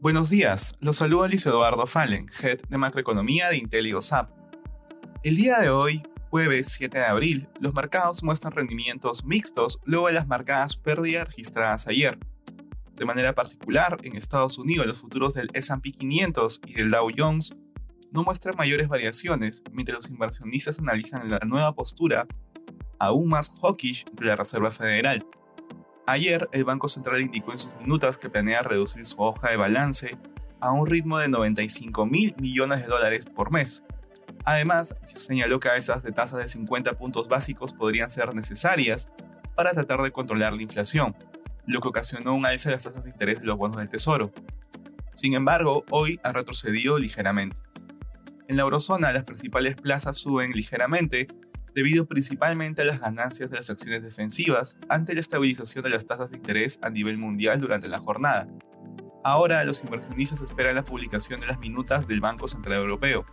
Buenos días, los saluda Luis Eduardo Fallen, Head de Macroeconomía de IntelioSAP. El día de hoy, jueves 7 de abril, los mercados muestran rendimientos mixtos luego de las marcadas pérdidas registradas ayer. De manera particular, en Estados Unidos los futuros del S&P 500 y del Dow Jones no muestran mayores variaciones, mientras los inversionistas analizan la nueva postura aún más hawkish de la Reserva Federal. Ayer, el Banco Central indicó en sus minutas que planea reducir su hoja de balance a un ritmo de 95 mil millones de dólares por mes. Además, señaló que esas de tasas de 50 puntos básicos podrían ser necesarias para tratar de controlar la inflación, lo que ocasionó un alza de las tasas de interés de los bonos del Tesoro. Sin embargo, hoy ha retrocedido ligeramente. En la eurozona, las principales plazas suben ligeramente debido principalmente a las ganancias de las acciones defensivas ante la estabilización de las tasas de interés a nivel mundial durante la jornada. Ahora los inversionistas esperan la publicación de las minutas del Banco Central Europeo.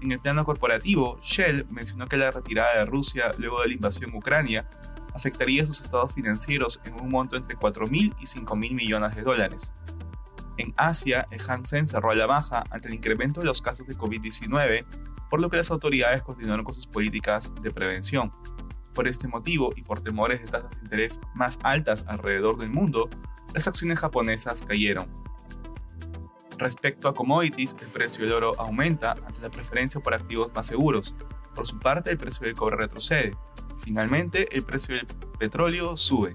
En el plano corporativo, Shell mencionó que la retirada de Rusia luego de la invasión Ucrania afectaría sus estados financieros en un monto entre 4.000 y 5.000 millones de dólares. En Asia, el Hansen cerró a la baja ante el incremento de los casos de COVID-19 por lo que las autoridades continuaron con sus políticas de prevención. Por este motivo y por temores de tasas de interés más altas alrededor del mundo, las acciones japonesas cayeron. Respecto a commodities, el precio del oro aumenta ante la preferencia por activos más seguros. Por su parte, el precio del cobre retrocede. Finalmente, el precio del petróleo sube.